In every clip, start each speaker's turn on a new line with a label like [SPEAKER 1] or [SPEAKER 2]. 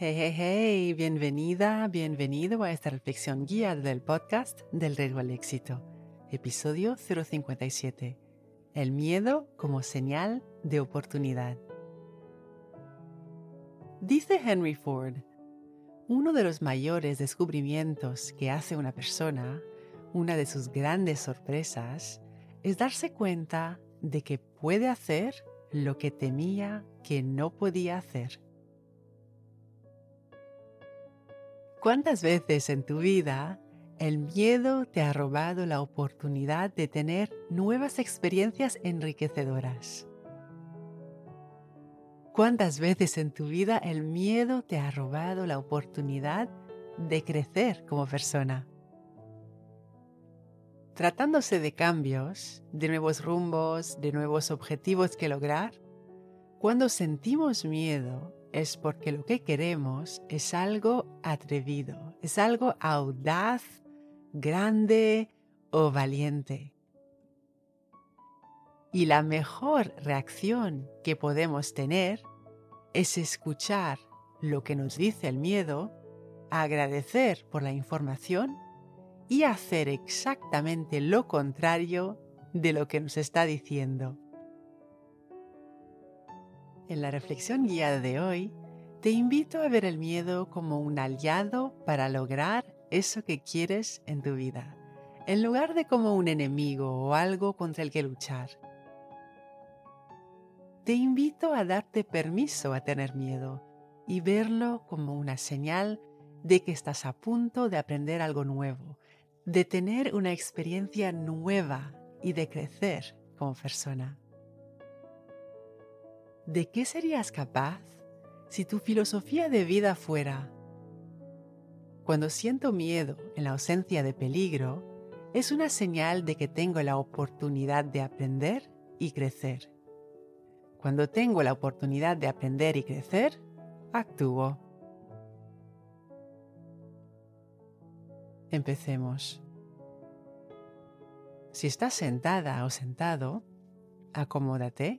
[SPEAKER 1] Hey, hey, hey, bienvenida, bienvenido a esta reflexión guía del podcast del Riesgo al Éxito, episodio 057, el miedo como señal de oportunidad. Dice Henry Ford, uno de los mayores descubrimientos que hace una persona, una de sus grandes sorpresas, es darse cuenta de que puede hacer lo que temía que no podía hacer. ¿Cuántas veces en tu vida el miedo te ha robado la oportunidad de tener nuevas experiencias enriquecedoras? ¿Cuántas veces en tu vida el miedo te ha robado la oportunidad de crecer como persona? Tratándose de cambios, de nuevos rumbos, de nuevos objetivos que lograr, cuando sentimos miedo es porque lo que queremos es algo atrevido, es algo audaz, grande o valiente. Y la mejor reacción que podemos tener es escuchar lo que nos dice el miedo, agradecer por la información y hacer exactamente lo contrario de lo que nos está diciendo. En la reflexión guiada de hoy, te invito a ver el miedo como un aliado para lograr eso que quieres en tu vida, en lugar de como un enemigo o algo contra el que luchar. Te invito a darte permiso a tener miedo y verlo como una señal de que estás a punto de aprender algo nuevo, de tener una experiencia nueva y de crecer como persona. ¿De qué serías capaz si tu filosofía de vida fuera, cuando siento miedo en la ausencia de peligro, es una señal de que tengo la oportunidad de aprender y crecer. Cuando tengo la oportunidad de aprender y crecer, actúo. Empecemos. Si estás sentada o sentado, acomódate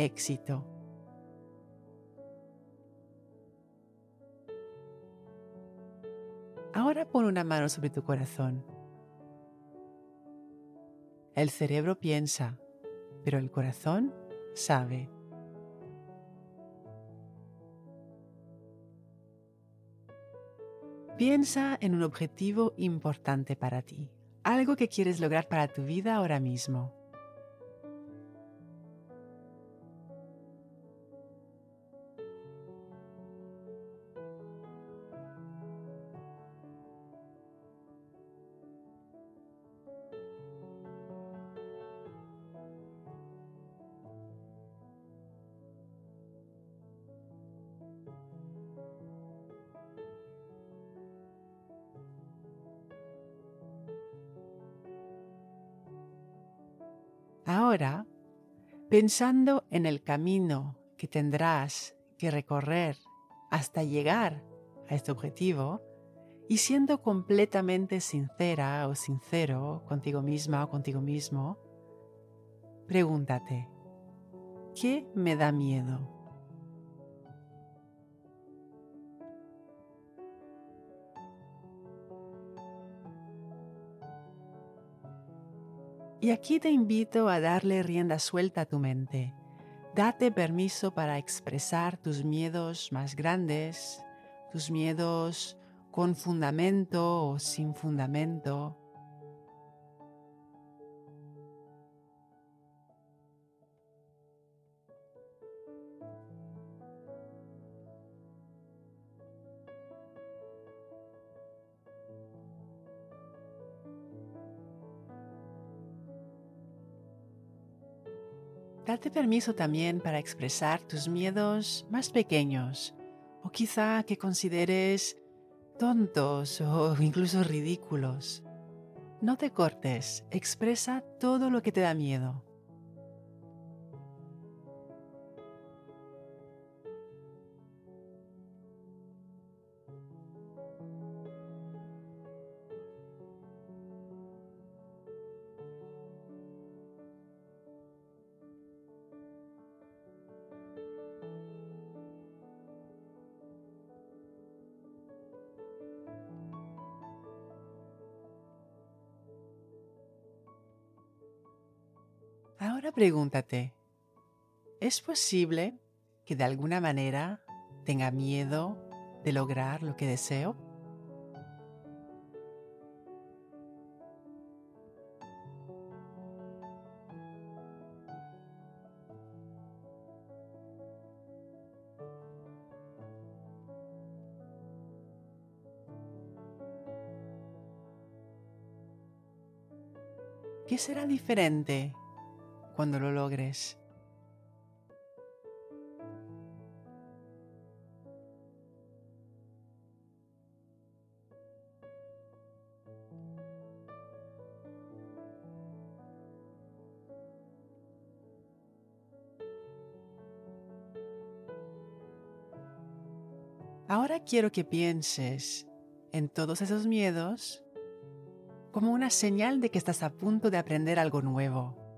[SPEAKER 1] éxito. Ahora pon una mano sobre tu corazón. El cerebro piensa, pero el corazón sabe. Piensa en un objetivo importante para ti, algo que quieres lograr para tu vida ahora mismo. Ahora, pensando en el camino que tendrás que recorrer hasta llegar a este objetivo y siendo completamente sincera o sincero contigo misma o contigo mismo, pregúntate, ¿qué me da miedo? Y aquí te invito a darle rienda suelta a tu mente, date permiso para expresar tus miedos más grandes, tus miedos con fundamento o sin fundamento. Date permiso también para expresar tus miedos más pequeños o quizá que consideres tontos o incluso ridículos. No te cortes, expresa todo lo que te da miedo. Ahora pregúntate, ¿es posible que de alguna manera tenga miedo de lograr lo que deseo? ¿Qué será diferente cuando lo logres. Ahora quiero que pienses en todos esos miedos como una señal de que estás a punto de aprender algo nuevo.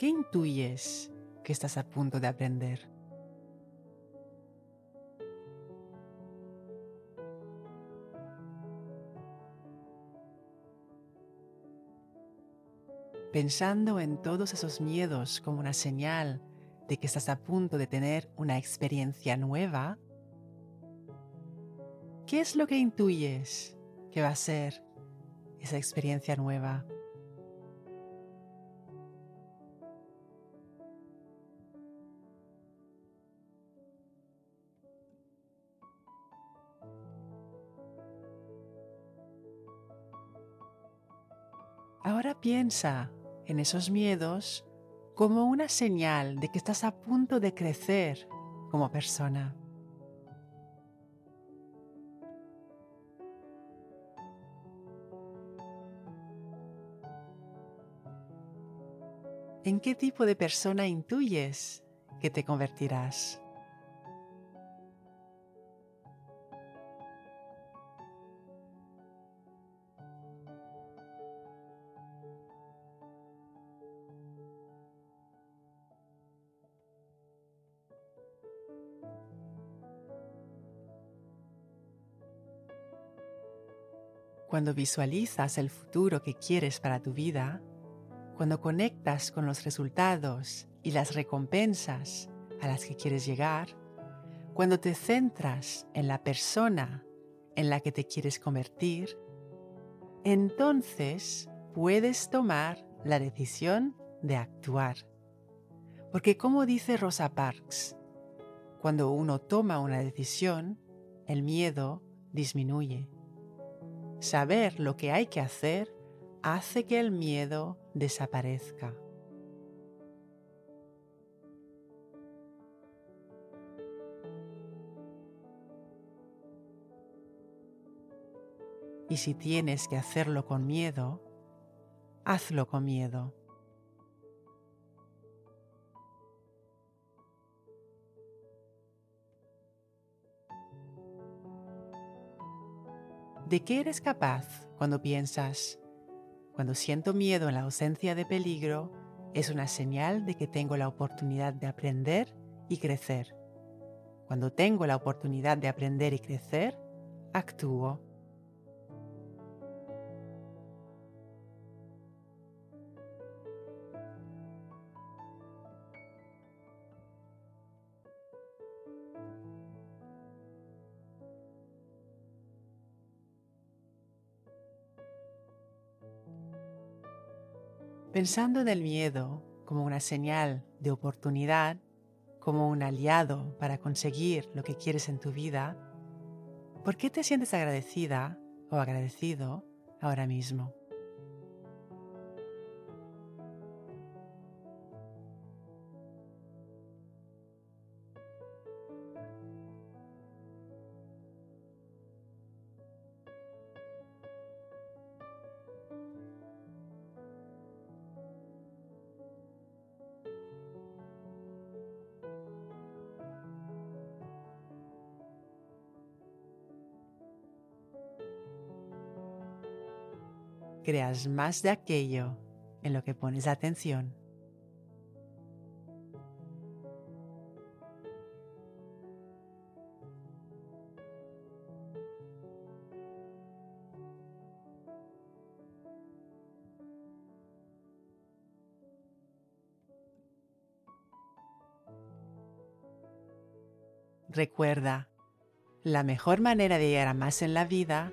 [SPEAKER 1] ¿Qué intuyes que estás a punto de aprender? Pensando en todos esos miedos como una señal de que estás a punto de tener una experiencia nueva, ¿qué es lo que intuyes que va a ser esa experiencia nueva? Piensa en esos miedos como una señal de que estás a punto de crecer como persona. ¿En qué tipo de persona intuyes que te convertirás? Cuando visualizas el futuro que quieres para tu vida, cuando conectas con los resultados y las recompensas a las que quieres llegar, cuando te centras en la persona en la que te quieres convertir, entonces puedes tomar la decisión de actuar. Porque como dice Rosa Parks, cuando uno toma una decisión, el miedo disminuye. Saber lo que hay que hacer hace que el miedo desaparezca. Y si tienes que hacerlo con miedo, hazlo con miedo. ¿De qué eres capaz cuando piensas, cuando siento miedo en la ausencia de peligro, es una señal de que tengo la oportunidad de aprender y crecer? Cuando tengo la oportunidad de aprender y crecer, actúo. Pensando en el miedo como una señal de oportunidad, como un aliado para conseguir lo que quieres en tu vida, ¿por qué te sientes agradecida o agradecido ahora mismo? Creas más de aquello en lo que pones atención. Recuerda, la mejor manera de llegar a más en la vida